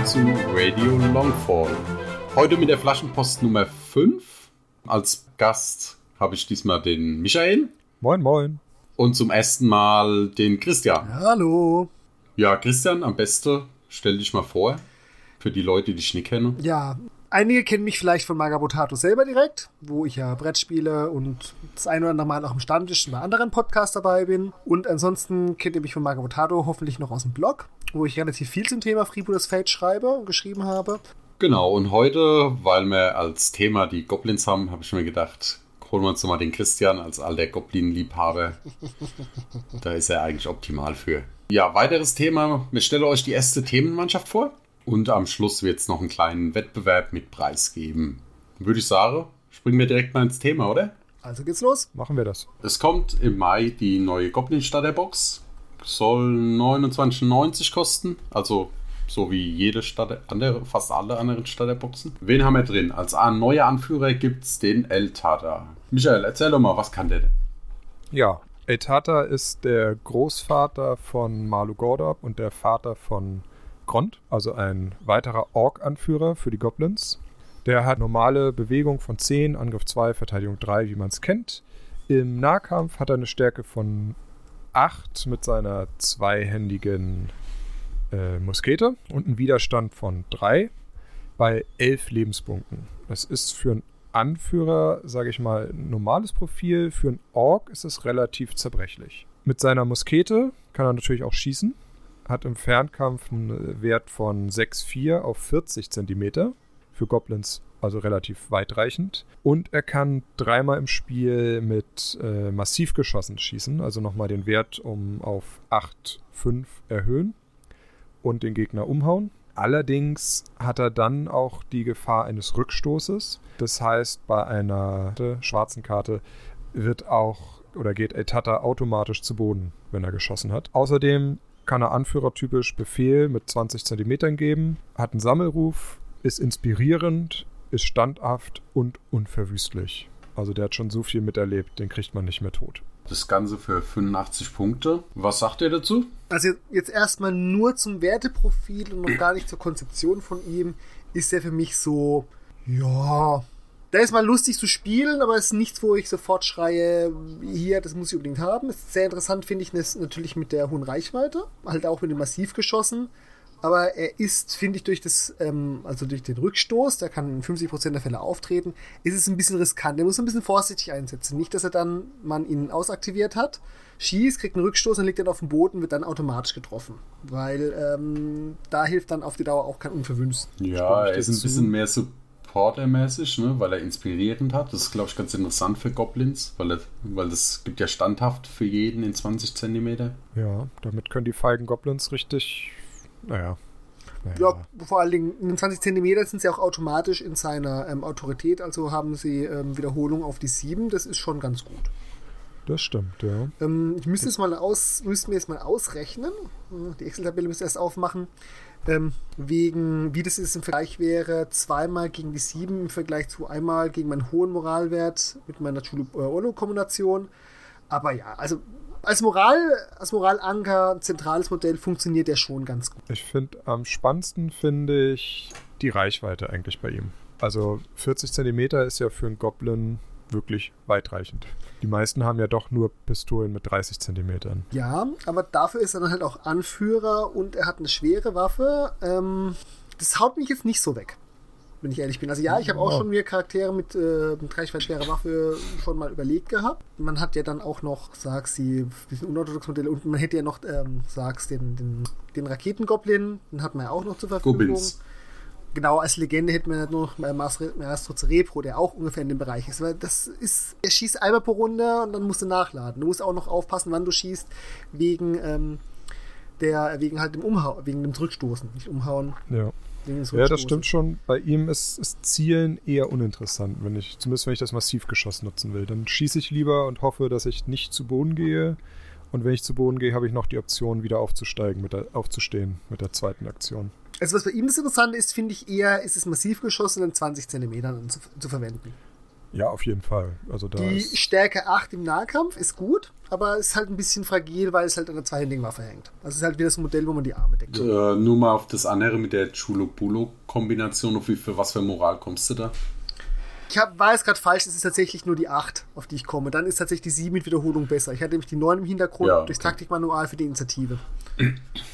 willkommen zu Radio Longfall. Heute mit der Flaschenpost Nummer 5. Als Gast habe ich diesmal den Michael. Moin, moin. Und zum ersten Mal den Christian. Hallo. Ja, Christian, am besten stell dich mal vor. Für die Leute, die dich nicht kennen. Ja, einige kennen mich vielleicht von Magabotato selber direkt, wo ich ja Brettspiele und das ein oder andere Mal auch im Stammtisch bei anderen Podcasts dabei bin. Und ansonsten kennt ihr mich von Magabotato hoffentlich noch aus dem Blog, wo ich relativ viel zum Thema Freebooters Fate schreibe und geschrieben habe. Genau, und heute, weil wir als Thema die Goblins haben, habe ich mir gedacht, holen wir uns mal den Christian als alter Goblin-Liebhaber. da ist er eigentlich optimal für. Ja, weiteres Thema. Wir stellen euch die erste Themenmannschaft vor. Und am Schluss wird es noch einen kleinen Wettbewerb mit Preis geben. Würde ich sagen, springen wir direkt mal ins Thema, oder? Also geht's los. Machen wir das. Es kommt im Mai die neue Goblin Starterbox. Soll 29,90 kosten. Also so wie jede Stadt, andere, fast alle anderen Starterboxen. Wen haben wir drin? Als neuer Anführer gibt es den El Tata. Michael, erzähl doch mal, was kann der denn? Ja, El Tata ist der Großvater von Malu Gordab und der Vater von Grond, also ein weiterer Ork-Anführer für die Goblins. Der hat normale Bewegung von 10, Angriff 2, Verteidigung 3, wie man es kennt. Im Nahkampf hat er eine Stärke von 8 mit seiner zweihändigen äh, Muskete und einen Widerstand von 3 bei 11 Lebenspunkten. Das ist für einen Anführer, sage ich mal, ein normales Profil. Für einen Ork ist es relativ zerbrechlich. Mit seiner Muskete kann er natürlich auch schießen. Hat im Fernkampf einen Wert von 6,4 auf 40 cm. Für Goblins also relativ weitreichend. Und er kann dreimal im Spiel mit äh, Massivgeschossen schießen, also nochmal den Wert um auf 8,5 erhöhen und den Gegner umhauen. Allerdings hat er dann auch die Gefahr eines Rückstoßes. Das heißt, bei einer schwarzen Karte wird auch oder geht Etata automatisch zu Boden, wenn er geschossen hat. Außerdem kann er anführertypisch Befehl mit 20 cm geben, hat einen Sammelruf, ist inspirierend, ist standhaft und unverwüstlich. Also der hat schon so viel miterlebt, den kriegt man nicht mehr tot. Das Ganze für 85 Punkte. Was sagt ihr dazu? Also jetzt erstmal nur zum Werteprofil und noch gar nicht zur Konzeption von ihm, ist er für mich so, ja, der ist mal lustig zu spielen, aber es ist nichts, wo ich sofort schreie, hier, das muss ich unbedingt haben. Ist sehr interessant, finde ich, natürlich mit der hohen Reichweite, halt auch mit dem Massiv geschossen. Aber er ist, finde ich, durch das, ähm, also durch den Rückstoß, der kann in 50% der Fälle auftreten, ist es ein bisschen riskant. Er muss ein bisschen vorsichtig einsetzen. Nicht, dass er dann, man ihn ausaktiviert hat, schießt, kriegt einen Rückstoß und liegt dann auf dem Boden, wird dann automatisch getroffen. Weil ähm, da hilft dann auf die Dauer auch kein unverwünscht. Ja, er ist ein bisschen mehr Supporter-mäßig, ne? weil er inspirierend hat. Das ist, glaube ich, ganz interessant für Goblins, weil, er, weil das gibt ja standhaft für jeden in 20 cm. Ja, damit können die feigen Goblins richtig naja. naja. Ja, vor allen Dingen in 20 cm sind sie auch automatisch in seiner ähm, Autorität, also haben sie ähm, Wiederholung auf die 7. Das ist schon ganz gut. Das stimmt, ja. Ähm, ich müsste es mal aus, müsste mir jetzt mal ausrechnen. Die Excel-Tabelle müsste erst aufmachen. Ähm, wegen, wie das ist im Vergleich wäre, zweimal gegen die 7 im Vergleich zu einmal gegen meinen hohen Moralwert mit meiner Chulu-Olo-Kombination. Aber ja, also als Moral, als Moralanker, zentrales Modell funktioniert der schon ganz gut. Ich finde, am spannendsten finde ich die Reichweite eigentlich bei ihm. Also 40 Zentimeter ist ja für einen Goblin wirklich weitreichend. Die meisten haben ja doch nur Pistolen mit 30 Zentimetern. Ja, aber dafür ist er dann halt auch Anführer und er hat eine schwere Waffe. Ähm, das haut mich jetzt nicht so weg wenn ich ehrlich bin. Also ja, ich habe auch schon mir Charaktere mit, äh, mit reichweite schwerer Waffe schon mal überlegt gehabt. Man hat ja dann auch noch, sagst sie, bisschen unorthodox Modelle und man hätte ja noch, ähm, sagst den, den, den Raketengoblin, den hat man ja auch noch zur Verfügung. Goblins. Genau, als Legende hätten wir halt noch Maestro Cerebro, der auch ungefähr in dem Bereich ist. Weil das ist, er schießt einmal pro Runde und dann musst du nachladen. Du musst auch noch aufpassen, wann du schießt, wegen ähm, der, wegen halt dem Umhauen, wegen dem Zurückstoßen, nicht umhauen. Ja. Ja, das stimmt schon. Bei ihm ist, ist, Zielen eher uninteressant, wenn ich, zumindest wenn ich das Massivgeschoss nutzen will. Dann schieße ich lieber und hoffe, dass ich nicht zu Boden gehe. Und wenn ich zu Boden gehe, habe ich noch die Option, wieder aufzusteigen, mit der, aufzustehen mit der zweiten Aktion. Also was bei ihm das Interessante ist, finde ich eher, ist es Massivgeschoss in 20 Zentimetern zu, zu verwenden. Ja, auf jeden Fall. Also da Die ist, Stärke 8 im Nahkampf ist gut, aber ist halt ein bisschen fragil, weil es halt an der zweihändigen Waffe hängt. Also es ist halt wieder das Modell, wo man die Arme deckt. Äh, nur mal auf das andere mit der Chulo-Bulo-Kombination. Auf wie für was für Moral kommst du da? Ich hab, war jetzt gerade falsch, es ist tatsächlich nur die 8, auf die ich komme. Dann ist tatsächlich die 7 mit Wiederholung besser. Ich hatte nämlich die 9 im Hintergrund Ja, durchs okay. Taktikmanual für die Initiative.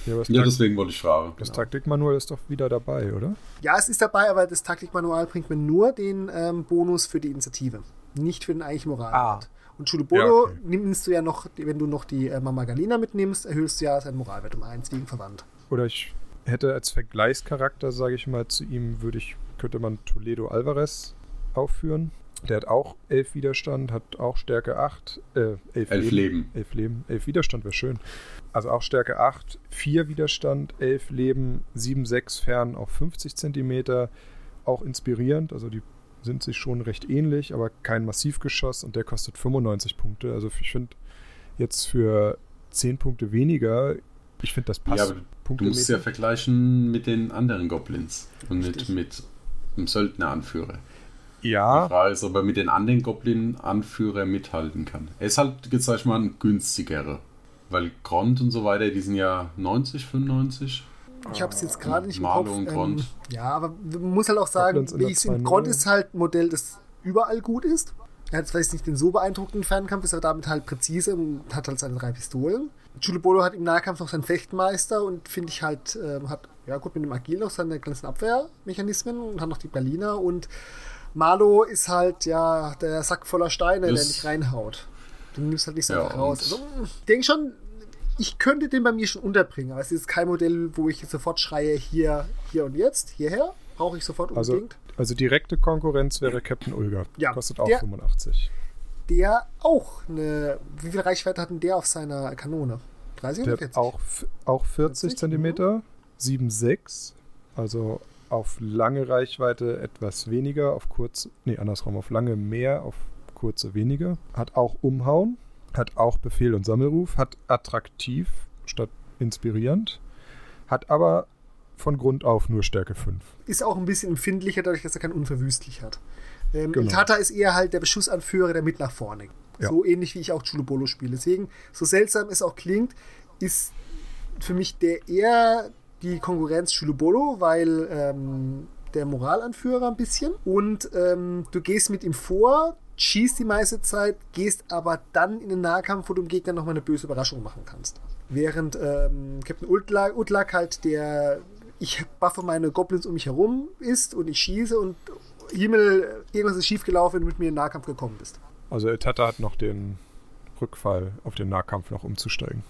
Ja, Ja, deswegen wollte ich fragen. das Taktikmanual ist doch wieder dabei, oder? Ja, es ist dabei, aber das Taktikmanual bringt mir nur den ähm, Bonus für die Initiative, nicht für den eigentlichen Moralwert. Ah. Und Chulubolo Ja, okay. nimmst du ja noch, wenn du noch die äh, Mama Galina mitnimmst, erhöhst du ja seinen Moralwert um 1 wegen verwandt. Oder ich hätte als Vergleichscharakter, sage ich mal, zu ihm würde ich, könnte man Toledo Alvarez aufführen. Der hat auch 11 Widerstand, hat auch Stärke 8, äh, 11, Elf Leben. 11 Leben, 11 Widerstand wäre schön. Also auch Stärke 8, 4 Widerstand, 11 Leben, 7, 6 fern auf 50 Zentimeter. Auch inspirierend, also die sind sich schon recht ähnlich, aber kein Massivgeschoss und der kostet 95 Punkte. Also ich finde jetzt für 10 Punkte weniger, ich finde das passt. Ja, du musst ja vergleichen mit den anderen Goblins und Richtig. mit dem Söldneranführer. Die ja, Frage ist, ob er mit den anderen Goblin-Anführer mithalten kann. Er ist halt, jetzt sag ich mal, ein günstigerer. Weil Grond und so weiter, die sind ja 90, 95. Ich habe es jetzt gerade nicht im Malo Kopf. und Ähm, Grond. ja, aber man muss halt auch sagen, wie ich in 2.0. Grond ist halt ein Modell, das überall gut ist. Er hat vielleicht nicht den so beeindruckenden Fernkampf, ist aber damit halt präzise und hat halt seine drei Pistolen. Chulubolo hat im Nahkampf noch seinen Fechtmeister und finde ich halt, ähm, hat, ja gut, mit dem Agil noch seine ganzen Abwehrmechanismen und hat noch die Berliner und Malo ist halt, ja, der Sack voller Steine, der Das- nicht reinhaut. Den nimmst halt nicht so Ja, einfach raus. Also, ich denke schon, ich könnte den bei mir schon unterbringen, aber es ist kein Modell, wo ich sofort schreie, hier, hier und jetzt, hierher. Brauche ich sofort also, unbedingt. also direkte Konkurrenz wäre Captain Ulga. Ja, Kostet auch der- 85. Der auch eine. Wie viel Reichweite hat denn der auf seiner Kanone? 30 Der oder hat 40? auch, auch 40 40, Zentimeter, 7,6. Also auf lange Reichweite etwas weniger, auf kurz, nee, andersrum, auf lange mehr, auf kurze weniger. Hat auch Umhauen, hat auch Befehl und Sammelruf, hat attraktiv statt inspirierend, hat aber von Grund auf nur Stärke 5. Ist auch ein bisschen empfindlicher, dadurch, dass er kein Unverwüstlich hat. Ähm, Genau. Tata ist eher halt der Beschussanführer, der mit nach vorne. Ja. So ähnlich wie ich auch Chulubolo spiele. Deswegen, so seltsam es auch klingt, ist für mich der eher die Konkurrenz Chulubolo, weil ähm, der Moralanführer ein bisschen. Und ähm, du gehst mit ihm vor, schießt die meiste Zeit, gehst aber dann in den Nahkampf, wo du dem Gegner nochmal eine böse Überraschung machen kannst. Während ähm, Captain Utlak, Utlak halt der ich buffe meine Goblins um mich herum ist und ich schieße und Himmel, irgendwas ist schiefgelaufen, wenn du mit mir in den Nahkampf gekommen bist. Also Etata hat noch den Rückfall auf den Nahkampf noch umzusteigen.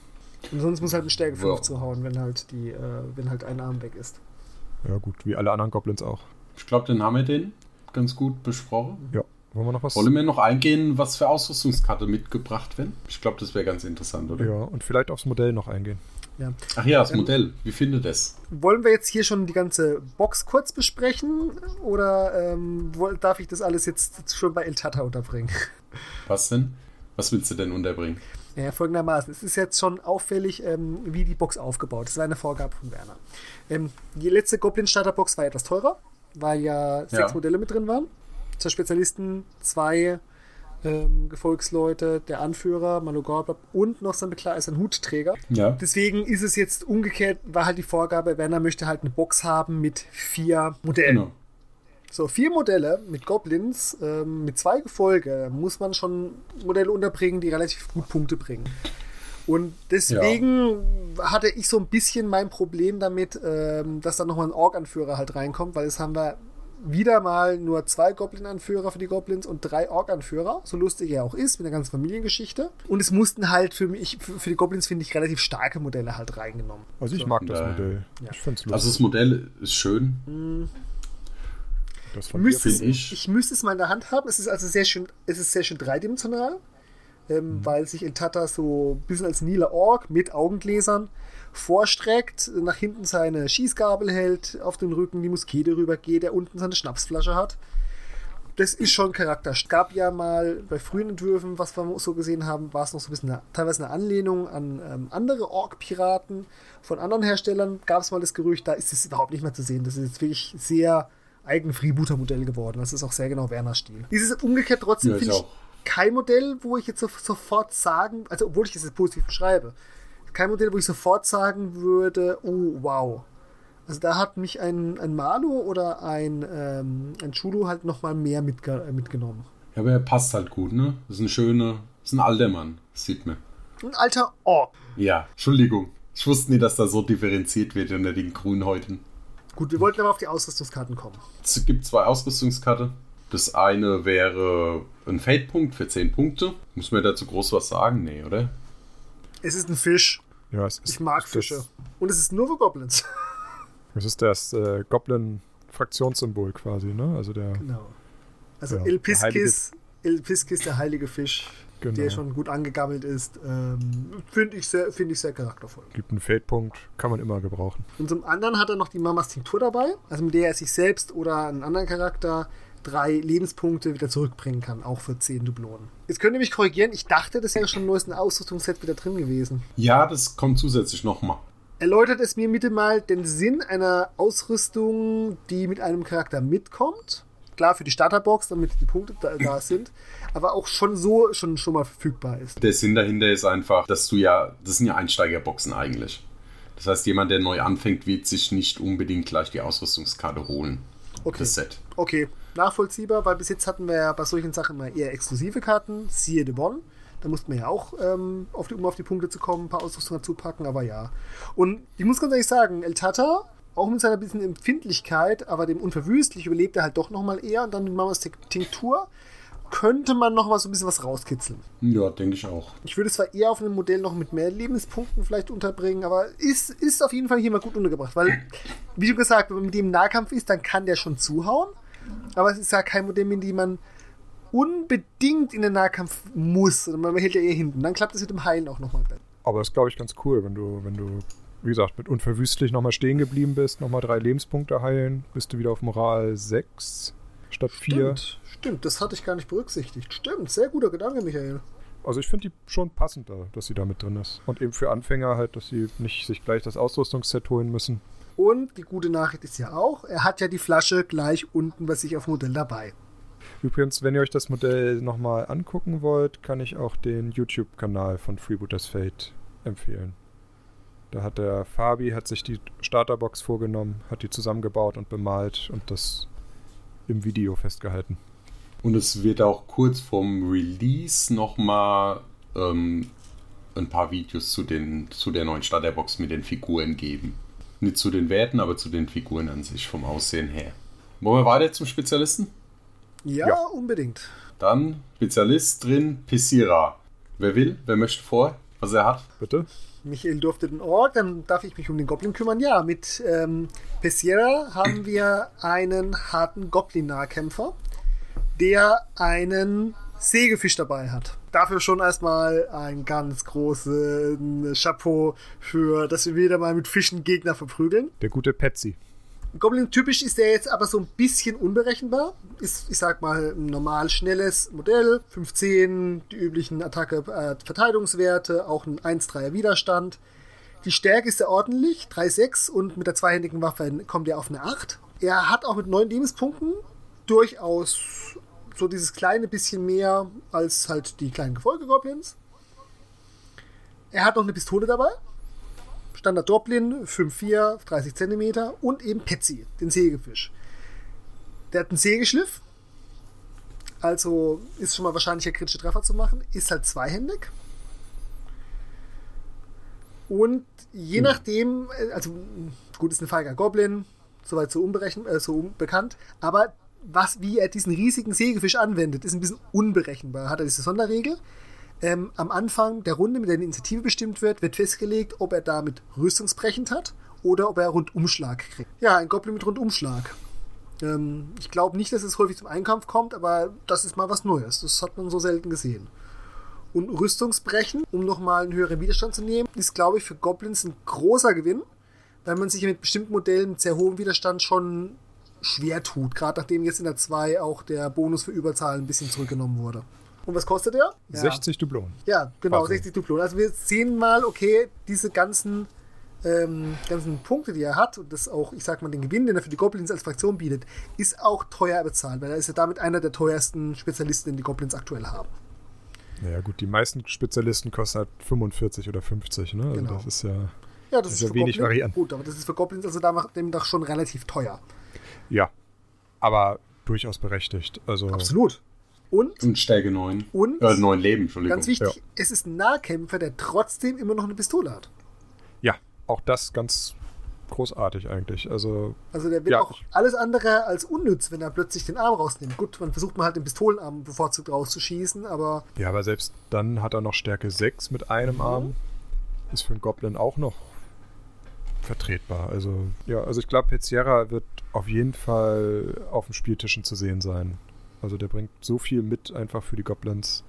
Und sonst muss halt eine Stärke 5 Wow. zuhauen, wenn halt die, äh, wenn halt ein Arm weg ist. Ja gut, wie alle anderen Goblins auch. Ich glaube, dann haben wir den ganz gut besprochen. Ja, wollen wir noch was? Wollen wir noch eingehen, was für Ausrüstungskarte mitgebracht werden? Ich glaube, das wäre ganz interessant, oder? Ja, und vielleicht aufs Modell noch eingehen. Ja. Ach ja, das Ähm, Modell. Wie findet es? Wollen wir jetzt hier schon die ganze Box kurz besprechen oder ähm, darf ich das alles jetzt schon bei El Tata unterbringen? Was denn? Was willst du denn unterbringen? Ja, folgendermaßen. Es ist jetzt schon auffällig, ähm, wie die Box aufgebaut ist. Das war eine Vorgabe von Werner. Ähm, die letzte Goblin-Starter-Box war etwas teurer, weil ja sechs Ja. Modelle mit drin waren. Zwei Spezialisten, zwei ähm, Gefolgsleute, der Anführer, Malogorb und noch sein Bekleider ist ein Hutträger. Ja. Deswegen ist es jetzt umgekehrt, war halt die Vorgabe, Werner möchte halt eine Box haben mit vier Modellen. Genau. So, vier Modelle mit Goblins, ähm, mit zwei Gefolge, muss man schon Modelle unterbringen, die relativ gut Punkte bringen. Und deswegen hatte ich so ein bisschen mein Problem damit, ähm, dass da nochmal ein Ork-Anführer halt reinkommt, weil jetzt haben wir wieder mal nur zwei Goblin-Anführer für die Goblins und drei Ork-Anführer, so lustig er auch ist, mit der ganzen Familiengeschichte. Und es mussten halt für mich, für, für die Goblins finde ich relativ starke Modelle halt reingenommen. Also ich So. mag das Ja. Modell. Ja. Ich finde es lustig. Also das Modell ist schön. Das Müsste es, ich. ich. müsste es mal in der Hand haben. Es ist also sehr schön, es ist sehr schön dreidimensional, ähm, weil sich El Tata so ein bisschen als Nila Ork mit Augengläsern vorstreckt, nach hinten seine Schießgabel hält, auf den Rücken die Muskete rübergeht, der unten seine Schnapsflasche hat. Das ist schon Charakter. Es gab ja mal bei frühen Entwürfen, was wir so gesehen haben, war es noch so ein bisschen eine, teilweise eine Anlehnung an ähm, andere Ork-Piraten von anderen Herstellern. Gab es mal das Gerücht, da ist es überhaupt nicht mehr zu sehen. Das ist jetzt wirklich sehr eigene Freebooter-Modell geworden. Das ist auch sehr genau Werners Stil. Dieses umgekehrt trotzdem Ja, finde ich kein Modell, wo ich jetzt so, sofort sagen, also obwohl ich es jetzt positiv beschreibe, kein Modell, wo ich sofort sagen würde, oh wow. Also da hat mich ein, ein Malo oder ein, ähm, ein Chulo halt nochmal mehr mitge mitgenommen. Ja, aber er passt halt gut, ne? Das ist ein schöner, das ist ein alter Mann, das sieht man. Ein alter Ork. Ja, Entschuldigung. Ich wusste nie, dass da so differenziert wird unter den Grünhäuten. Gut, wir wollten aber auf die Ausrüstungskarten kommen. Es gibt zwei Ausrüstungskarten. Das eine wäre ein Fade-Punkt für 10 Punkte. Muss man dazu groß was sagen? Nee, oder? Es ist ein Fisch. Ja, es ist, Ich mag Fische. Und es ist nur für Goblins. Es ist das äh, Goblin-Fraktionssymbol quasi, ne? Also der, Genau. Also Ja, El der Piskis, El Piskis, der heilige Fisch, Genau. der schon gut angegammelt ist, ähm, finde ich, sehr- finde ich sehr charaktervoll. gibt einen Fade-Punkt, kann man immer gebrauchen. Und zum anderen hat er noch die Mamas Tinktur dabei, also mit der er sich selbst oder einen anderen Charakter drei Lebenspunkte wieder zurückbringen kann, auch für 10 Dublonen. Jetzt könnt ihr mich korrigieren, ich dachte, das wäre schon im neuesten Ausrüstungsset wieder drin gewesen. Ja, das kommt zusätzlich nochmal. Erläutert es mir bitte mal den Sinn einer Ausrüstung, die mit einem Charakter mitkommt. Klar, für die Starterbox, damit die Punkte da, da sind, aber auch schon so schon, schon mal verfügbar ist. Der Sinn dahinter ist einfach, dass du ja, das sind ja Einsteigerboxen eigentlich. Das heißt, jemand, der neu anfängt, wird sich nicht unbedingt gleich die Ausrüstungskarte holen. Okay. Das Set. Okay, nachvollziehbar, weil bis jetzt hatten wir ja bei solchen Sachen mal eher exklusive Karten, siehe de Bonn. Da mussten wir ja auch, ähm, auf die, um auf die Punkte zu kommen, ein paar Ausrüstungen dazu packen, aber ja. Und ich muss ganz ehrlich sagen, El Tata, auch mit seiner bisschen Empfindlichkeit, aber dem unverwüstlich überlebt er halt doch nochmal eher und dann mit Mamas Tinktur könnte man noch mal so ein bisschen was rauskitzeln. Ja, denke ich auch. Ich würde es zwar eher auf einem Modell noch mit mehr Lebenspunkten vielleicht unterbringen, aber ist, ist auf jeden Fall hier mal gut untergebracht, weil, wie du gesagt, wenn man mit dem Nahkampf ist, dann kann der schon zuhauen, aber es ist ja kein Modell, mit dem man unbedingt in den Nahkampf muss, man hält ja eher hinten. Dann klappt es mit dem Heilen auch nochmal besser. Aber das ist, glaube ich, ganz cool, wenn du, wenn du, wie gesagt, mit unverwüstlich nochmal stehen geblieben bist, nochmal drei Lebenspunkte heilen, bist du wieder auf Moral 6 statt 4. Stimmt, stimmt, das hatte ich gar nicht berücksichtigt. Stimmt, sehr guter Gedanke, Michael. Also ich finde die schon passender, dass sie da mit drin ist. Und eben für Anfänger halt, dass sie nicht sich gleich das Ausrüstungsset holen müssen. Und die gute Nachricht ist ja auch, er hat ja die Flasche gleich unten bei sich auf dem Modell dabei. Übrigens, wenn ihr euch das Modell nochmal angucken wollt, kann ich auch den YouTube-Kanal von Freebooters Fate empfehlen. Da hat der Fabi hat sich die Starterbox vorgenommen, hat die zusammengebaut und bemalt und das im Video festgehalten. Und es wird auch kurz vorm Release nochmal ähm, ein paar Videos zu, den, zu der neuen Starterbox mit den Figuren geben. Nicht zu den Werten, aber zu den Figuren an sich, vom Aussehen her. Wollen wir weiter zum Spezialisten? Ja, Ja. unbedingt. Dann Spezialist drin, Pissira. Wer will? Wer möchte vor, was er hat? Bitte? Michael durfte den Ork, dann darf ich mich um den Goblin kümmern. Ja, mit ähm, Pessiera haben wir einen harten Goblin-Nahkämpfer, der einen Sägefisch dabei hat. Dafür schon erstmal ein ganz großes Chapeau für, dass wir wieder mal mit Fischen Gegner verprügeln. Der gute Patsy. Goblin-typisch ist der jetzt aber so ein bisschen unberechenbar. Ist, ich sag mal, ein normal schnelles Modell. 15, die üblichen Attacke-Verteidigungswerte, auch ein 1-3er Widerstand. Die Stärke ist sehr ordentlich, 3-6 und mit der zweihändigen Waffe kommt er auf eine 8. Er hat auch mit 9 Lebenspunkten durchaus so dieses kleine bisschen mehr als halt die kleinen Gefolge-Goblins. Er hat noch eine Pistole dabei. Standard Doblin, 5,4, 30 cm und eben Petsy, den Sägefisch. Der hat einen Sägeschliff, also ist schon mal wahrscheinlicher kritische Treffer zu machen, ist halt zweihändig. Und je nachdem, äh, also gut, ist ein feiger Goblin, soweit so, unberechen, äh, so unbekannt, aber was, wie er diesen riesigen Sägefisch anwendet, ist ein bisschen unberechenbar. Hat er diese Sonderregel? Ähm, am Anfang der Runde, mit der die Initiative bestimmt wird, wird festgelegt, ob er damit rüstungsbrechend hat oder ob er Rundumschlag kriegt. Ja, ein Goblin mit Rundumschlag. Ähm, ich glaube nicht, dass es häufig zum Einkampf kommt, aber das ist mal was Neues. Das hat man so selten gesehen. Und Rüstungsbrechen, um nochmal einen höheren Widerstand zu nehmen, ist, glaube ich, für Goblins ein großer Gewinn, weil man sich mit bestimmten Modellen mit sehr hohem Widerstand schon schwer tut. Gerade nachdem jetzt in der 2 auch der Bonus für Überzahl ein bisschen zurückgenommen wurde. Und was kostet der? Ja. 60 Dublonen. Ja, genau, Quasi. 60 Duplonen. Also wir sehen mal, okay, diese ganzen ähm, ganzen Punkte, die er hat und das auch, ich sag mal, den Gewinn, den er für die Goblins als Fraktion bietet, ist auch teuer bezahlt, weil er ist ja damit einer der teuersten Spezialisten, den die Goblins aktuell haben. Naja, gut, die meisten Spezialisten kosten halt 45 oder 50, ne? Also Genau. das ist ja. Ja, das, Das ist ist ja für wenig Goblins Varianten. gut, aber das ist für Goblins also da macht dem doch schon relativ teuer. Ja. Aber durchaus berechtigt. Also. Absolut. Und, Und Stärke 9. und Äh, 9 Leben, Entschuldigung. ganz wichtig, es ist ein Nahkämpfer, der trotzdem immer noch eine Pistole hat. Ja, auch das ganz großartig eigentlich. Also, Also der wird Ja. auch alles andere als unnütz, wenn er plötzlich den Arm rausnimmt. Gut, man versucht mal halt den Pistolenarm bevorzugt rauszuschießen, aber ja, aber selbst dann hat er noch Stärke 6 mit einem Arm. Ist für einen Goblin auch noch vertretbar. Also, ja, also ich glaube, Pezziera wird auf jeden Fall auf den Spieltischen zu sehen sein. Also der bringt so viel mit einfach für die Goblins.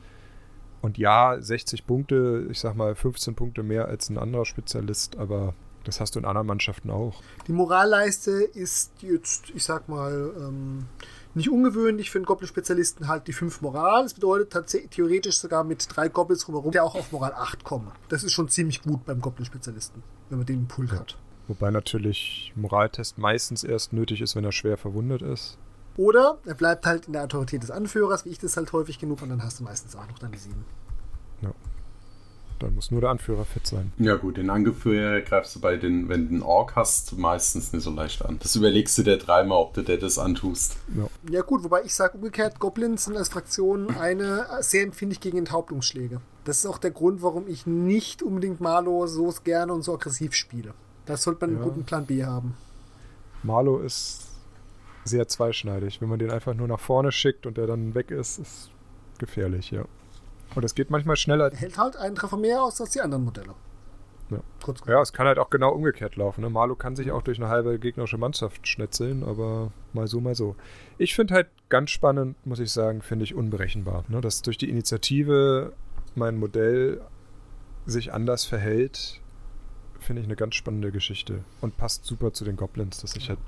Und ja, 60 Punkte, ich sag mal 15 Punkte mehr als ein anderer Spezialist, aber das hast du in anderen Mannschaften auch. die Moralleiste ist jetzt, ich sag mal, ähm, nicht ungewöhnlich für einen Goblin-Spezialisten halt die 5 Moral. Das bedeutet tatsächlich theoretisch sogar mit drei Goblins drumherum, der auch auf Moral 8 kommen. Das ist schon ziemlich gut beim Goblin-Spezialisten, wenn man den im Pool hat. Wobei natürlich Moraltest meistens erst nötig ist, wenn er schwer verwundet ist. Oder er bleibt halt in der Autorität des Anführers, wie ich das halt häufig genug, und dann hast du meistens auch noch dann die 7. Dann muss nur der Anführer fit sein. Ja gut, den Angeführer greifst du bei den, wenn du einen Ork hast, meistens nicht so leicht an. Das überlegst du dir dreimal, ob du dir das antust. Ja. Ja gut, wobei ich sage umgekehrt, Goblins sind als Fraktion eine sehr empfindlich gegen Enthauptungsschläge. Das ist auch der Grund, warum ich nicht unbedingt Marlo so gerne und so aggressiv spiele. Da sollte man einen Ja. guten Plan B haben. Marlo ist sehr zweischneidig. Wenn man den einfach nur nach vorne schickt und der dann weg ist, ist gefährlich, ja. Und es geht manchmal schneller. Er hält halt einen Treffer mehr aus als die anderen Modelle. Ja. Kurz. Ja, es kann halt auch genau umgekehrt laufen. Ne? Marlo kann sich auch durch eine halbe gegnerische Mannschaft schnetzeln, aber mal so, mal so. Ich finde halt ganz spannend, muss ich sagen, finde ich unberechenbar. Ne? Dass durch die Initiative mein Modell sich anders verhält, finde ich eine ganz spannende Geschichte. Und passt super zu den Goblins, dass ich halt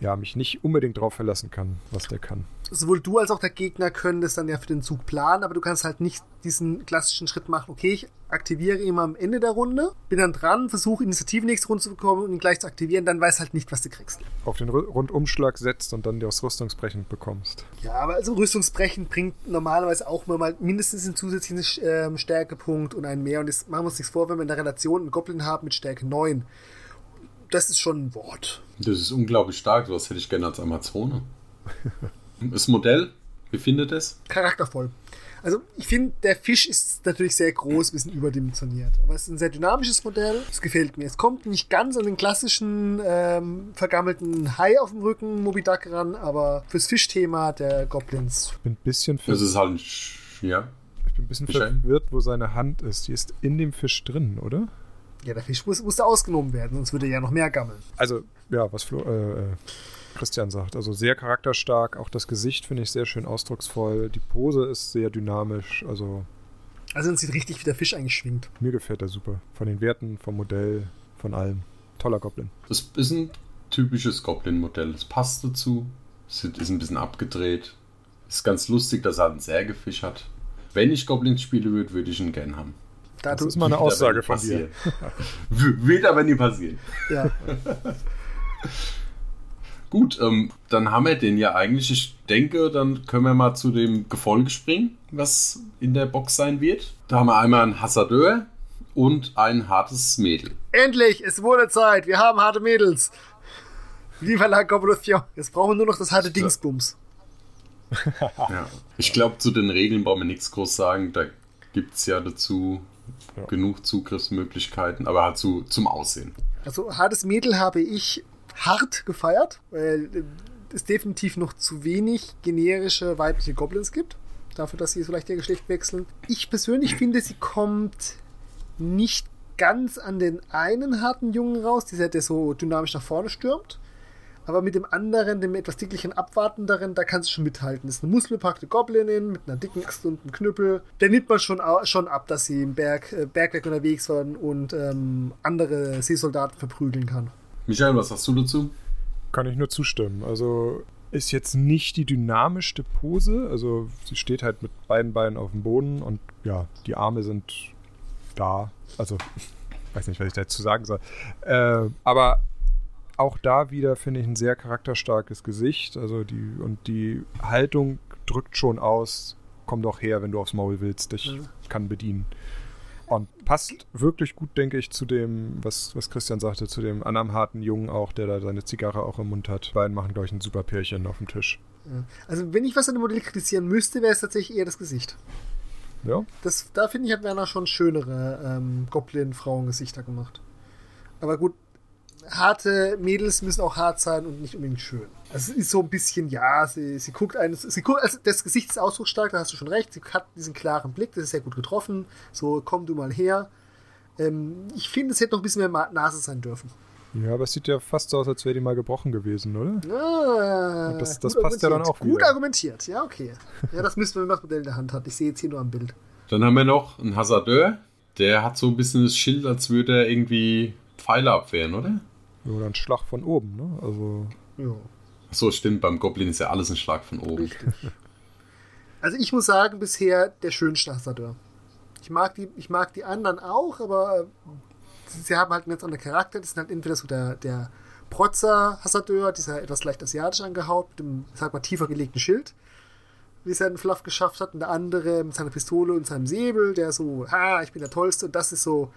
ja, mich nicht unbedingt darauf verlassen kann, was der kann. Sowohl du als auch der Gegner können das dann ja für den Zug planen, aber du kannst halt nicht diesen klassischen Schritt machen, okay, ich aktiviere ihn am Ende der Runde, bin dann dran, versuche Initiative nächste Runde zu bekommen und ihn gleich zu aktivieren, dann weiß halt nicht, was du kriegst. Auf den Ru- Rundumschlag setzt und dann das Rüstungsbrechen bekommst. Ja, aber also Rüstungsbrechen bringt normalerweise auch mal mindestens einen zusätzlichen ähm, Stärkepunkt und einen mehr. Und das machen wir uns nichts vor, wenn wir in der Relation einen Goblin haben mit Stärke 9. Das ist schon ein Wort. Das ist unglaublich stark, das hätte ich gerne als Amazone. Das Modell, wie findet es? Charaktervoll. Also ich finde, der Fisch ist natürlich sehr groß, bisschen überdimensioniert. Aber es ist ein sehr dynamisches Modell. Es gefällt mir. Es kommt nicht ganz an den klassischen ähm, vergammelten Hai auf dem Rücken, Moby Duck ran, aber fürs Fischthema der Goblins. Ich bin ein bisschen, ver Das ist halt ein, Sch- ja. ich bin ein bisschen verwirrt, wo seine Hand ist. Die ist in dem Fisch drin, oder? Ja, der Fisch muss, musste ausgenommen werden, sonst würde er ja noch mehr gammeln. Also, ja, was Flo, äh, äh, Christian sagt. Also sehr charakterstark. Auch das Gesicht finde ich sehr schön ausdrucksvoll. Die Pose ist sehr dynamisch. Also, Also man sieht richtig, wie der Fisch eigentlich schwingt. mir gefällt er super. Von den Werten, vom Modell, von allem. Toller Goblin. Das ist ein typisches Goblin-Modell. Das passt dazu. Es ist ein bisschen abgedreht. Ist ganz lustig, dass er einen Särgefisch hat. Wenn ich Goblins spielen würde, würde ich ihn gern haben. Da Das ist mal eine Aussage von dir. passieren. W- Wird aber nie passieren. ja. Gut, ähm, dann haben wir den ja eigentlich. Ich denke, dann können wir mal zu dem Gefolge springen, was in der Box sein wird. Da haben wir einmal einen Hassadeur und ein hartes Mädel. Endlich, es wurde Zeit. Wir haben harte Mädels. Viva la Goblution. Jetzt brauchen wir nur noch das harte Dingsbums. Ja. Ich glaube, zu den Regeln brauchen wir nichts groß sagen. Da gibt es ja dazu Ja. genug Zugriffsmöglichkeiten, aber halt zu, zum Aussehen. Also hartes Mädel habe ich hart gefeiert, weil es definitiv noch zu wenig generische weibliche Goblins gibt. Dafür, dass sie so leicht ihr Geschlecht wechseln. Ich persönlich finde, sie kommt nicht ganz an den einen harten Jungen raus, dieser, der so dynamisch nach vorne stürmt. Aber mit dem anderen, dem etwas dicklichen, abwartenderen, da kannst du schon mithalten. Das ist eine muskelbepackte Goblinin mit einer dicken Axt und einem Knüppel. Der nimmt man schon, schon ab, dass sie im Berg, äh, Bergwerk unterwegs waren und ähm, andere Seesoldaten verprügeln kann. Michael, was sagst du dazu? Kann ich nur zustimmen. Also ist jetzt nicht die dynamischste Pose. Also sie steht halt mit beiden Beinen auf dem Boden und ja, die Arme sind da. Also weiß nicht, was ich dazu sagen soll. Äh, aber auch da wieder finde ich ein sehr charakterstarkes Gesicht. Also die und die Haltung drückt schon aus, komm doch her, wenn du aufs Maul willst, dich Mhm. kann bedienen. Und passt wirklich gut, denke ich, zu dem, was, was Christian sagte, zu dem anderen harten Jungen auch, der da seine Zigarre auch im Mund hat. Die beiden machen, glaube ich, ein super Pärchen auf dem Tisch. Also, wenn ich was an dem Modell kritisieren müsste, wäre es tatsächlich eher das Gesicht. Ja, Das, da finde ich, hat Werner schon schönere ähm, Goblin-Frauengesichter gemacht. Aber gut, harte Mädels müssen auch hart sein und nicht unbedingt schön. Also es ist so ein bisschen, ja, sie, sie guckt eines, sie guckt, also das Gesicht ist ausdrucksstark, da hast du schon recht, sie hat diesen klaren Blick, das ist sehr gut getroffen. So, komm du mal her. Ähm, ich finde, es hätte noch ein bisschen mehr Nase sein dürfen. ja aber es sieht ja fast so aus, als wäre die mal gebrochen gewesen, oder? Ah, Und das- das gut passt ja dann auch Gut wieder. argumentiert, ja, okay. Ja, das müssen wir, wenn man das Modell in der Hand hat. Ich sehe jetzt hier nur am Bild. Dann haben wir noch einen Hasardeur. Der hat so ein bisschen das Schild, als würde er irgendwie Pfeile abwehren, oder? Oder ein Schlag von oben, ne? Also, Ja. So stimmt, beim Goblin ist ja alles ein Schlag von oben. Richtig. Also ich muss sagen, bisher der schönste Hassadeur. Ich mag die, ich mag die anderen auch, aber äh, sie haben halt einen ganz anderen Charakter. Das sind halt entweder so der, der Protzer Hassadeur, dieser etwas leicht asiatisch angehaut, mit dem, sag mal, tiefer gelegten Schild, wie es er in Fluff geschafft hat. Und der andere mit seiner Pistole und seinem Säbel, der so, ha, ich bin der Tollste. Und das ist so,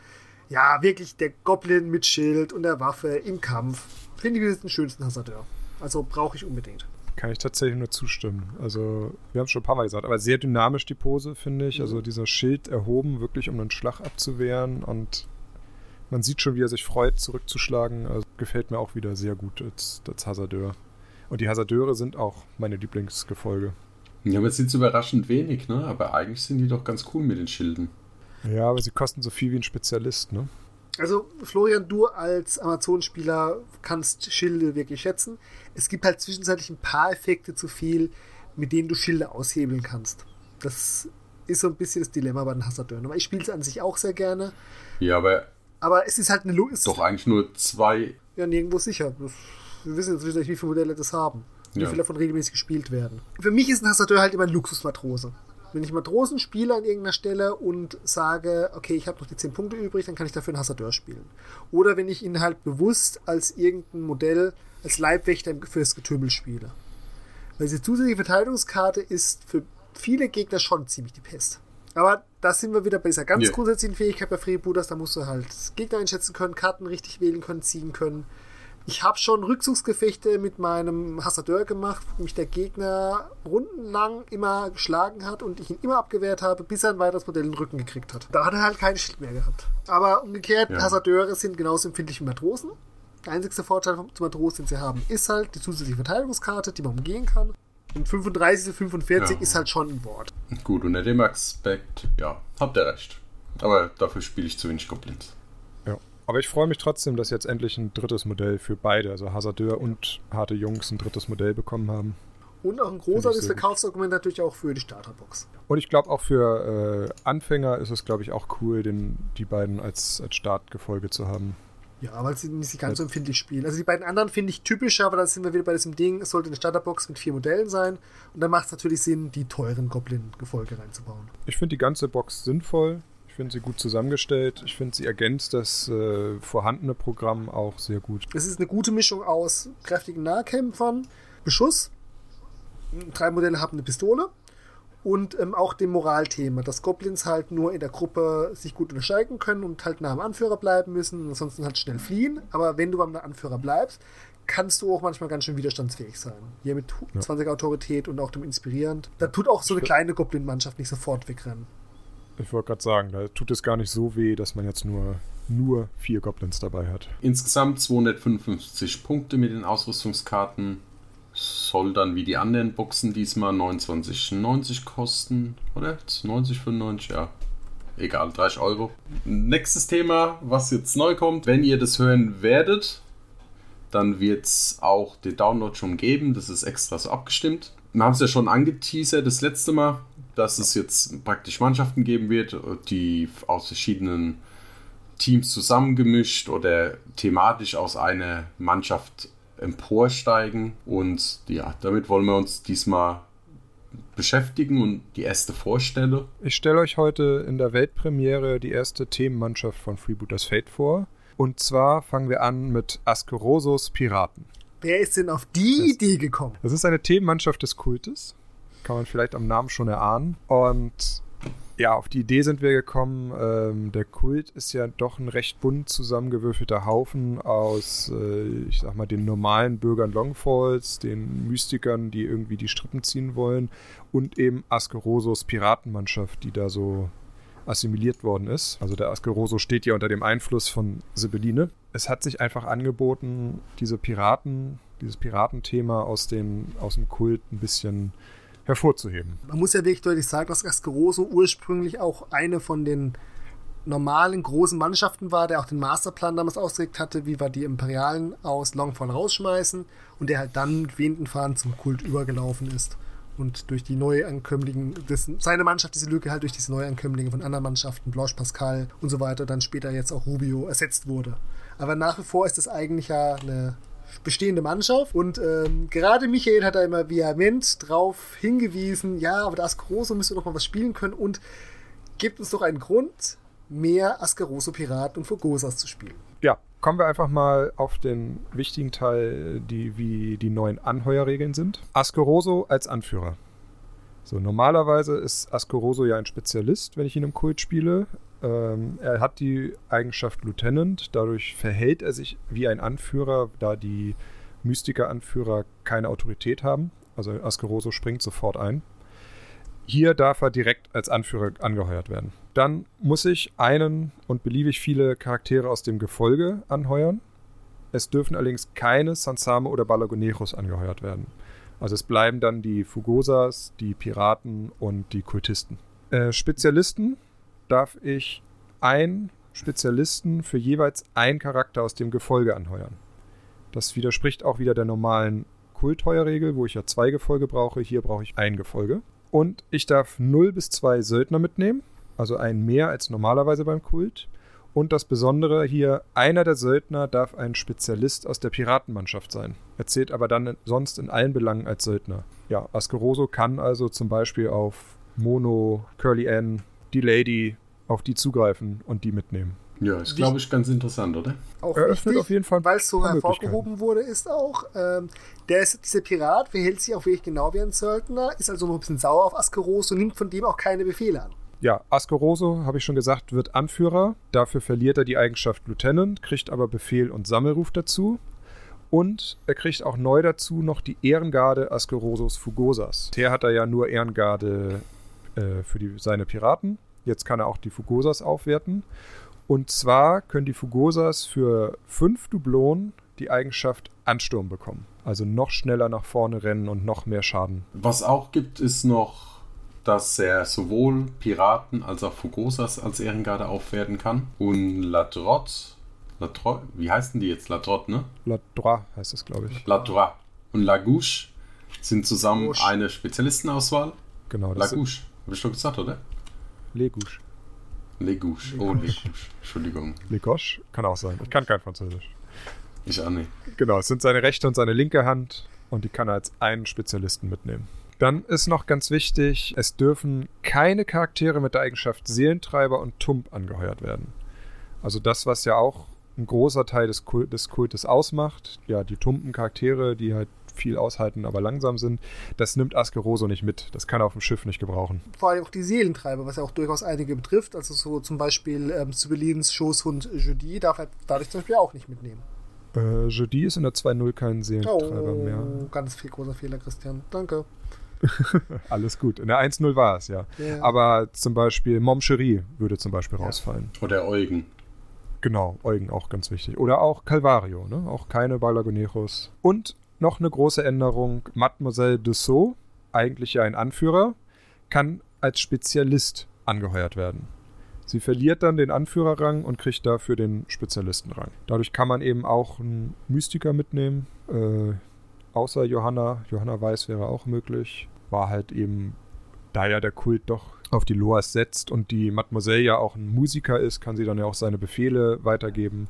ja, wirklich der Goblin mit Schild und der Waffe im Kampf. Finde ich, das ist den schönsten Hassadeur. Also brauche ich unbedingt. Kann ich tatsächlich nur zustimmen. Also, wir haben es schon ein paar Mal gesagt, aber sehr dynamisch die Pose, finde ich. Also, dieser Schild erhoben, wirklich um einen Schlag abzuwehren und man sieht schon, wie er sich freut, zurückzuschlagen. Also, gefällt mir auch wieder sehr gut als, als Hasardeur. Und die Hasardeure sind auch meine Lieblingsgefolge. Ja, aber jetzt sind es überraschend wenig, ne? Aber eigentlich sind die doch ganz cool mit den Schilden. Ja, aber sie kosten so viel wie ein Spezialist, ne? Also, Florian, du als Amazon-Spieler kannst Schilde wirklich schätzen. Es gibt halt zwischenzeitlich ein paar Effekte zu viel, mit denen du Schilde aushebeln kannst. Das ist so ein bisschen das Dilemma bei den Hasardeuren. Aber ich spiele es an sich auch sehr gerne. Ja, aber Aber es ist halt eine es doch eigentlich nur zwei. ja nirgendwo sicher. Wir wissen jetzt nicht, wie viele Modelle das haben. Wie Ja. viele davon regelmäßig gespielt werden. Für mich ist ein Hasardeur halt immer ein Luxusmatrose. Wenn ich Matrosen spiele an irgendeiner Stelle und sage, okay, ich habe noch die 10 Punkte übrig, dann kann ich dafür einen Hasardeur spielen. Oder wenn ich ihn halt bewusst als irgendein Modell, als Leibwächter fürs Getümmel spiele. Weil diese zusätzliche Verteidigungskarte ist für viele Gegner schon ziemlich die Pest. Aber da sind wir wieder bei dieser ganz Ja. grundsätzlichen Fähigkeit bei Freebooters, da musst du halt Gegner einschätzen können, Karten richtig wählen können, ziehen können. Ich habe schon Rückzugsgefechte mit meinem Hassadeur gemacht, wo mich der Gegner rundenlang immer geschlagen hat und ich ihn immer abgewehrt habe, bis er ein weiteres Modell in den Rücken gekriegt hat. Da hat er halt kein Schild mehr gehabt. Aber umgekehrt, Ja. Hassadeure sind genauso empfindlich wie Matrosen. Der einzigste Vorteil vom- Matrosen, den sie haben, ist halt die zusätzliche Verteidigungskarte, die man umgehen kann. Und 35 zu 45 Ja. ist halt schon ein Wort. Gut, unter dem Aspekt, ja, habt ihr recht. Aber dafür spiele ich zu wenig Goblins. Aber ich freue mich trotzdem, dass jetzt endlich ein drittes Modell für beide, also Hasardeur und harte Jungs, ein drittes Modell bekommen haben. Und auch ein großartiges. Verkaufsargument natürlich auch für die Starterbox. Und ich glaube auch für äh, Anfänger ist es, glaube ich, auch cool, den, die beiden als, als Startgefolge zu haben. Ja, weil sie nicht ganz so empfindlich spielen. Also die beiden anderen finde ich typischer, aber da sind wir wieder bei diesem Ding, es sollte eine Starterbox mit vier Modellen sein. Und dann macht es natürlich Sinn, die teuren Goblin-Gefolge reinzubauen. Ich finde die ganze Box sinnvoll. Ich finde sie gut zusammengestellt. Ich finde, sie ergänzt das äh, vorhandene Programm auch sehr gut. Es ist eine gute Mischung aus kräftigen Nahkämpfern, Beschuss, drei Modelle haben eine Pistole und ähm, auch dem Moralthema, dass Goblins halt nur in der Gruppe sich gut unterscheiden können und halt nah am Anführer bleiben müssen und ansonsten halt schnell fliehen. Aber wenn du beim Anführer bleibst, kannst du auch manchmal ganz schön widerstandsfähig sein. Hier mit Ja. 20 Autorität und auch dem Inspirierend. Da tut auch so eine kleine Goblin-Mannschaft nicht sofort wegrennen. Ich wollte gerade sagen, da tut es gar nicht so weh, dass man jetzt nur, nur vier Goblins dabei hat. Insgesamt 255 Punkte mit den Ausrüstungskarten. Soll dann wie die anderen Boxen diesmal 29,90 kosten. Oder? 90,95, ja. Egal, 30 Euro. Nächstes Thema, was jetzt neu kommt. Wenn ihr das hören werdet, dann wird es auch den Download schon geben. Das ist extra so abgestimmt. Wir haben es ja schon angeteasert das letzte Mal, dass es jetzt praktisch Mannschaften geben wird, die aus verschiedenen Teams zusammengemischt oder thematisch aus einer Mannschaft emporsteigen. Und ja, damit wollen wir uns diesmal beschäftigen und die erste vorstelle. Ich stelle euch heute in der Weltpremiere die erste Themenmannschaft von Freebooters Fate vor. Und zwar fangen wir an mit Askerosos Piraten. Wer ist denn auf die das, Idee gekommen? Das ist eine Themenmannschaft des Kultes. Kann man vielleicht am Namen schon erahnen. Und ja, auf die Idee sind wir gekommen. Ähm, der Kult ist ja doch ein recht bunt zusammengewürfelter Haufen aus, äh, ich sag mal, den normalen Bürgern Longfalls, den Mystikern, die irgendwie die Strippen ziehen wollen und eben Askerosos Piratenmannschaft, die da so assimiliert worden ist. Also der Askeroso steht ja unter dem Einfluss von Sibylline. Es hat sich einfach angeboten, diese Piraten, dieses Piratenthema aus, den, aus dem Kult ein bisschen hervorzuheben. Man muss ja wirklich deutlich sagen, dass Ascaroso ursprünglich auch eine von den normalen großen Mannschaften war, der auch den Masterplan damals ausgelegt hatte, wie wir die Imperialen aus Longfall rausschmeißen und der halt dann mit wehenden Fahren zum Kult übergelaufen ist und durch die Neuankömmlinge, das, seine Mannschaft diese Lücke halt durch diese Neuankömmlinge von anderen Mannschaften, Blanche Pascal und so weiter, dann später jetzt auch Rubio ersetzt wurde. Aber nach wie vor ist das eigentlich ja eine bestehende Mannschaft. Und ähm, gerade Michael hat da immer vehement drauf hingewiesen, ja, aber der Ascaroso müsste doch mal was spielen können und gibt uns doch einen Grund, mehr Ascaroso Piraten und Fogosas zu spielen. Ja, kommen wir einfach mal auf den wichtigen Teil, die, wie die neuen Anheuerregeln sind. Ascaroso als Anführer. So, normalerweise ist Ascaroso ja ein Spezialist, wenn ich ihn im Kult spiele. Ähm, er hat die Eigenschaft Lieutenant, dadurch verhält er sich wie ein Anführer, da die Mystiker-Anführer keine Autorität haben. Also Askeroso springt sofort ein. Hier darf er direkt als Anführer angeheuert werden. Dann muss ich einen und beliebig viele Charaktere aus dem Gefolge anheuern. Es dürfen allerdings keine Sansame oder Balagoneros angeheuert werden. Also es bleiben dann die Fugosas, die Piraten und die Kultisten. Äh, Spezialisten darf ich einen Spezialisten für jeweils einen Charakter aus dem Gefolge anheuern. Das widerspricht auch wieder der normalen Kultheuerregel, wo ich ja zwei Gefolge brauche. Hier brauche ich ein Gefolge. Und ich darf 0 bis 2 Söldner mitnehmen, also einen mehr als normalerweise beim Kult. Und das Besondere hier, einer der Söldner darf ein Spezialist aus der Piratenmannschaft sein. Er zählt aber dann sonst in allen Belangen als Söldner. Ja, Askeroso kann also zum Beispiel auf Mono, Curly Ann, die Lady auf die zugreifen und die mitnehmen. Ja, ist, glaube ich, ganz interessant, oder? Auch Eröffnet wichtig, auf jeden Fall. Weil es so hervorgehoben wurde, ist auch, ähm, der ist, dieser Pirat verhält sich auch wirklich genau wie ein Söldner, ist also noch ein bisschen sauer auf Askeros und nimmt von dem auch keine Befehle an. Ja, Askeroso, habe ich schon gesagt, wird Anführer. Dafür verliert er die Eigenschaft Lieutenant, kriegt aber Befehl und Sammelruf dazu. Und er kriegt auch neu dazu noch die Ehrengarde Askerosos Fugosas. Der hat er ja nur Ehrengarde äh, für die, seine Piraten. Jetzt kann er auch die Fugosas aufwerten. Und zwar können die Fugosas für fünf Dublonen die Eigenschaft Ansturm bekommen. Also noch schneller nach vorne rennen und noch mehr Schaden. Was auch gibt, ist noch, dass er sowohl Piraten als auch Fugosas als Ehrengarde aufwerten kann. Und Ladrot, Ladrot, wie heißen die jetzt? Ladrot, ne? Ladroit heißt es, glaube ich. Ladroit und Lagouche sind zusammen Gouche. eine Spezialistenauswahl. Genau. Lagouche, habe ich doch gesagt, oder? Legouche. Legouche. Oh, Legouche. Entschuldigung. Legoche kann auch sein. Ich kann kein Französisch. Ich auch nicht. Genau, es sind seine rechte und seine linke Hand und die kann er als einen Spezialisten mitnehmen. Dann ist noch ganz wichtig, es dürfen keine Charaktere mit der Eigenschaft Seelentreiber und Tump angeheuert werden. Also das, was ja auch ein großer Teil des, Kult, des Kultes ausmacht, ja, die tumpen Charaktere, die halt viel aushalten, aber langsam sind. Das nimmt Askeroso nicht mit. Das kann er auf dem Schiff nicht gebrauchen. Vor allem auch die Seelentreiber, was ja auch durchaus einige betrifft. Also so zum Beispiel ähm, Sibylins Schoßhund Judy darf er dadurch zum Beispiel auch nicht mitnehmen. Äh, Judy ist in der 2.0 kein Seelentreiber oh, mehr. Ganz viel großer Fehler, Christian. Danke. Alles gut. In der 1.0 war es, ja. ja. Aber zum Beispiel Mom Cherie würde zum Beispiel ja. rausfallen. Oder Eugen. Genau, Eugen auch ganz wichtig. Oder auch Calvario, ne? Auch keine Balagoneros. Und noch eine große Änderung. Mademoiselle Dussault, eigentlich ja ein Anführer, kann als Spezialist angeheuert werden. Sie verliert dann den Anführerrang und kriegt dafür den Spezialistenrang. Dadurch kann man eben auch einen Mystiker mitnehmen. Äh, außer Johanna. Johanna Weiß wäre auch möglich. War halt eben, da ja der Kult doch auf die Loas setzt und die Mademoiselle ja auch ein Musiker ist, kann sie dann ja auch seine Befehle weitergeben.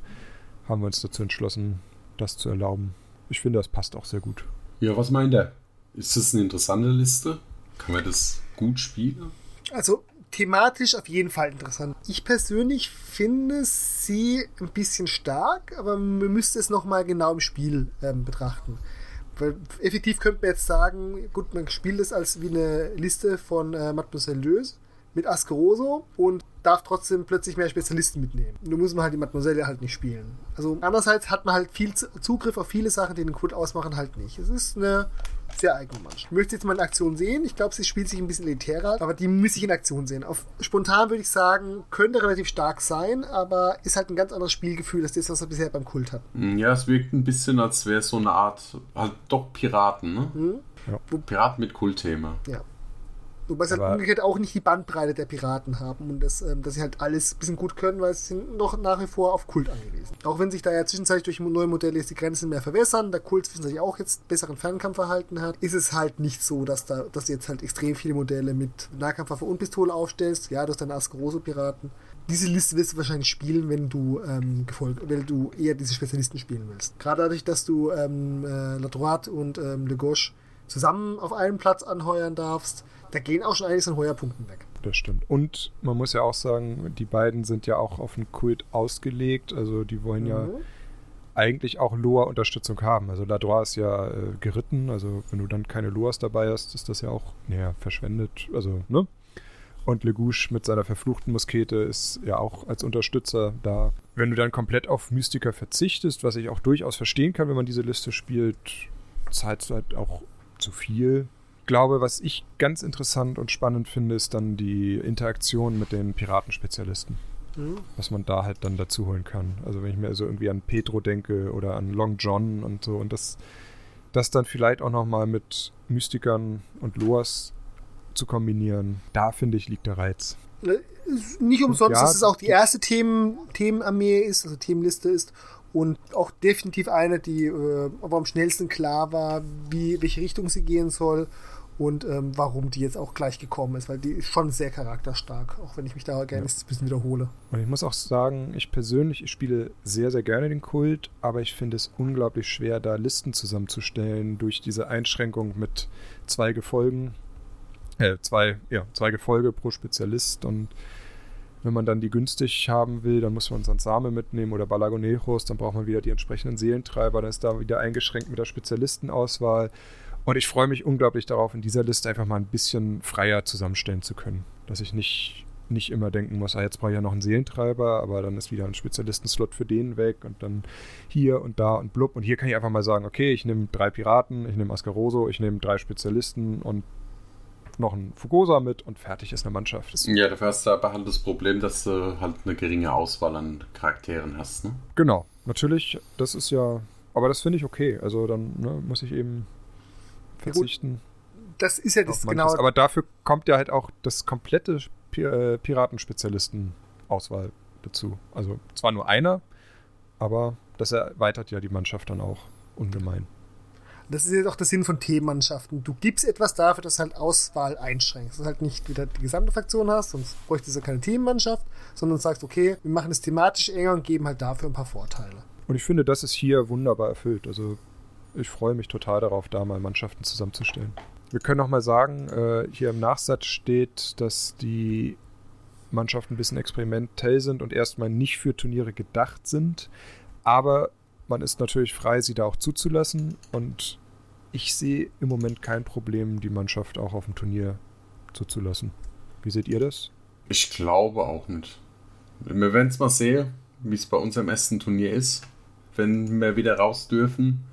Haben wir uns dazu entschlossen, das zu erlauben ich finde, das passt auch sehr gut. Ja, was meint er? Ist das eine interessante Liste? Kann man das gut spielen? Also thematisch auf jeden Fall interessant. Ich persönlich finde sie ein bisschen stark, aber man müsste es nochmal genau im Spiel ähm, betrachten. Weil effektiv könnte man jetzt sagen, gut, man spielt es als wie eine Liste von äh, Mademoiselle Löse mit Ascaroso und darf trotzdem plötzlich mehr Spezialisten mitnehmen. Nur muss man halt die Mademoiselle halt nicht spielen. Also andererseits hat man halt viel Zugriff auf viele Sachen, die den Kult ausmachen, halt nicht. Es ist eine sehr eigene Mannschaft. Ich möchte jetzt mal in Aktion sehen. Ich glaube, sie spielt sich ein bisschen elitärer, aber die muss ich in Aktion sehen. Auf spontan würde ich sagen, könnte relativ stark sein, aber ist halt ein ganz anderes Spielgefühl als das, was er bisher beim Kult hat. Ja, es wirkt ein bisschen, als wäre es so eine Art, halt doch Piraten, ne? Mhm. Ja. Piraten mit Kultthema. Ja. Wobei sie halt umgekehrt auch nicht die Bandbreite der Piraten haben und das, ähm, dass sie halt alles ein bisschen gut können, weil sie sind noch nach wie vor auf Kult angewiesen. Auch wenn sich da ja zwischenzeitlich durch neue Modelle jetzt die Grenzen mehr verwässern, der Kult zwischenzeitlich auch jetzt besseren Fernkampfverhalten hat, ist es halt nicht so, dass da, dass du jetzt halt extrem viele Modelle mit Nahkampfwaffe und Pistole aufstellst. Ja, du hast deine Asgroso-Piraten. Diese Liste wirst du wahrscheinlich spielen, wenn du ähm, gefolgt, wenn du eher diese Spezialisten spielen willst. Gerade dadurch, dass du ähm, äh, La Droite und ähm, Le Gauche zusammen auf einem Platz anheuern darfst, da gehen auch schon einiges an Heuerpunkten weg. Das stimmt. Und man muss ja auch sagen, die beiden sind ja auch auf den Kult ausgelegt. Also die wollen mhm. ja eigentlich auch Loa-Unterstützung haben. Also Ladroit ist ja äh, geritten. Also wenn du dann keine Loas dabei hast, ist das ja auch, naja, verschwendet. Also, ne? Und Legouche mit seiner verfluchten Muskete ist ja auch als Unterstützer da. Wenn du dann komplett auf Mystiker verzichtest, was ich auch durchaus verstehen kann, wenn man diese Liste spielt, zahlst du halt auch zu viel glaube, was ich ganz interessant und spannend finde, ist dann die Interaktion mit den Piratenspezialisten. Mhm. Was man da halt dann dazu holen kann. Also wenn ich mir so irgendwie an Petro denke oder an Long John und so und das, das dann vielleicht auch nochmal mit Mystikern und Loas zu kombinieren, da finde ich, liegt der Reiz. Äh, nicht umsonst, ja, dass es auch die erste Themen, Themenarmee ist, also Themenliste ist und auch definitiv eine, die äh, aber am schnellsten klar war, wie, welche Richtung sie gehen soll und ähm, warum die jetzt auch gleich gekommen ist, weil die ist schon sehr charakterstark, auch wenn ich mich da gerne ja. ein bisschen wiederhole. Und ich muss auch sagen, ich persönlich ich spiele sehr, sehr gerne den Kult, aber ich finde es unglaublich schwer, da Listen zusammenzustellen durch diese Einschränkung mit zwei Gefolgen, äh, zwei, ja, zwei Gefolge pro Spezialist und wenn man dann die günstig haben will, dann muss man Sansame mitnehmen oder Balagoneros, dann braucht man wieder die entsprechenden Seelentreiber, dann ist da wieder eingeschränkt mit der Spezialistenauswahl und ich freue mich unglaublich darauf, in dieser Liste einfach mal ein bisschen freier zusammenstellen zu können. Dass ich nicht, nicht immer denken muss, ah, jetzt brauche ich ja noch einen Seelentreiber, aber dann ist wieder ein Spezialistenslot für den weg und dann hier und da und blub. Und hier kann ich einfach mal sagen, okay, ich nehme drei Piraten, ich nehme Ascaroso, ich nehme drei Spezialisten und noch einen Fugosa mit und fertig ist eine Mannschaft. Das ja, dafür hast du aber halt das Problem, dass du halt eine geringe Auswahl an Charakteren hast, ne? Genau, natürlich, das ist ja, aber das finde ich okay. Also dann ne, muss ich eben verzichten. das ist ja das genau. Aber dafür kommt ja halt auch das komplette äh, Piratenspezialisten-Auswahl dazu. Also zwar nur einer, aber das erweitert ja die Mannschaft dann auch ungemein. Das ist jetzt auch der Sinn von Themenmannschaften. Du gibst etwas dafür, dass du halt Auswahl einschränkst. Dass du halt nicht wieder die gesamte Fraktion hast, sonst bräuchte es ja keine Themenmannschaft, sondern sagst, okay, wir machen es thematisch enger und geben halt dafür ein paar Vorteile. Und ich finde, das ist hier wunderbar erfüllt. Also ich freue mich total darauf, da mal Mannschaften zusammenzustellen. Wir können noch mal sagen, äh, hier im Nachsatz steht, dass die Mannschaften ein bisschen experimentell sind und erstmal nicht für Turniere gedacht sind. Aber man ist natürlich frei, sie da auch zuzulassen. Und ich sehe im Moment kein Problem, die Mannschaft auch auf dem Turnier zuzulassen. Wie seht ihr das? Ich glaube auch nicht. Wir werden es mal sehen, wie es bei uns im ersten Turnier ist, wenn wir wieder raus dürfen.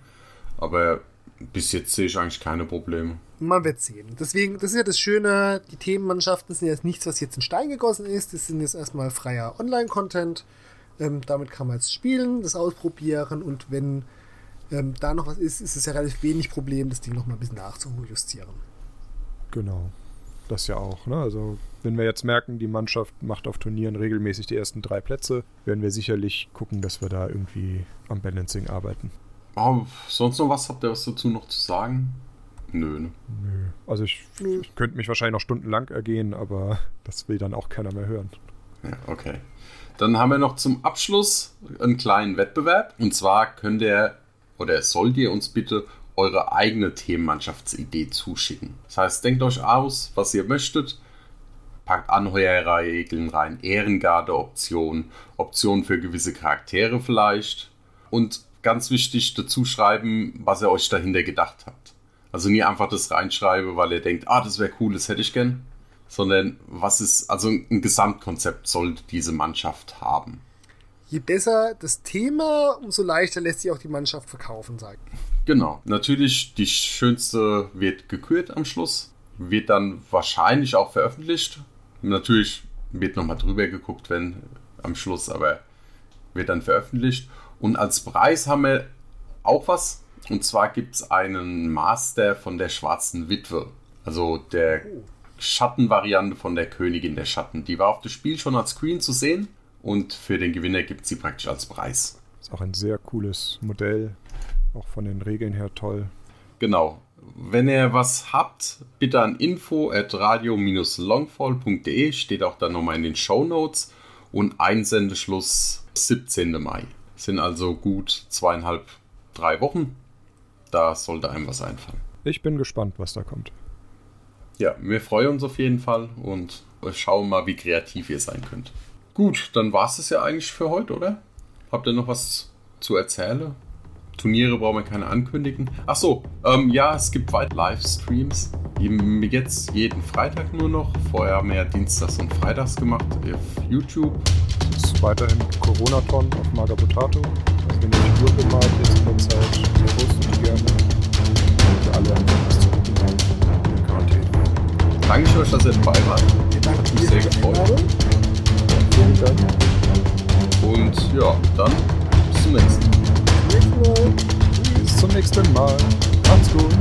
Aber bis jetzt sehe ich eigentlich keine Probleme. Man wird sehen. Deswegen, das ist ja das Schöne, die Themenmannschaften sind jetzt nichts, was jetzt in Stein gegossen ist. Das sind jetzt erstmal freier Online-Content. Ähm, damit kann man jetzt spielen, das ausprobieren und wenn ähm, da noch was ist, ist es ja relativ wenig Problem, das Ding noch mal ein bisschen nachzujustieren. Genau. Das ja auch. Ne? Also, wenn wir jetzt merken, die Mannschaft macht auf Turnieren regelmäßig die ersten drei Plätze, werden wir sicherlich gucken, dass wir da irgendwie am Balancing arbeiten. Oh, sonst noch was? Habt ihr was dazu noch zu sagen? Nö, ne? Nö. Also ich, ich könnte mich wahrscheinlich noch stundenlang ergehen, aber das will dann auch keiner mehr hören. Ja, okay. Dann haben wir noch zum Abschluss einen kleinen Wettbewerb. Und zwar könnt ihr oder sollt ihr uns bitte eure eigene Themenmannschaftsidee zuschicken. Das heißt, denkt euch aus, was ihr möchtet, packt Anheuerregeln rein, Ehrengarde-Optionen, Optionen für gewisse Charaktere vielleicht und ganz wichtig dazu schreiben, was ihr euch dahinter gedacht habt. Also nie einfach das reinschreiben, weil ihr denkt, ah, das wäre cool, das hätte ich gern, sondern was ist, also ein Gesamtkonzept sollte diese Mannschaft haben. Je besser das Thema, umso leichter lässt sich auch die Mannschaft verkaufen sein. Genau. Natürlich, die schönste wird gekürt am Schluss, wird dann wahrscheinlich auch veröffentlicht. Natürlich wird nochmal drüber geguckt, wenn am Schluss, aber wird dann veröffentlicht. Und als Preis haben wir auch was. Und zwar gibt es einen Master von der Schwarzen Witwe. Also der Schattenvariante von der Königin der Schatten. Die war auf dem Spiel schon als Queen zu sehen. Und für den Gewinner gibt es sie praktisch als Preis. Ist auch ein sehr cooles Modell. Auch von den Regeln her toll. Genau. Wenn ihr was habt, bitte an info at radio-longfall.de steht auch dann nochmal in den Show Notes und Einsendeschluss 17. Mai. Sind also gut zweieinhalb, drei Wochen. Da sollte einem was einfallen. Ich bin gespannt, was da kommt. Ja, wir freuen uns auf jeden Fall und schauen mal, wie kreativ ihr sein könnt. Gut, dann war es es ja eigentlich für heute, oder? Habt ihr noch was zu erzählen? Turniere brauchen wir keine ankündigen. Ach so, ähm, ja, es gibt weit Livestreams. Jetzt jeden Freitag nur noch. Vorher haben wir ja Dienstags und Freitags gemacht auf YouTube. Weiterhin Corona-Ton auf Magabotato. Also wenn ihr die Uhr bemalt jetzt in der Zeit, postet gerne. Und alle einfach was zu haben. In Quarantäne. Danke euch, dass ihr dabei wart. Danken Mich sehr gefreut. Vielen Dank. Und ja, dann bis zum nächsten Mal. Bis zum nächsten Mal. Macht's gut.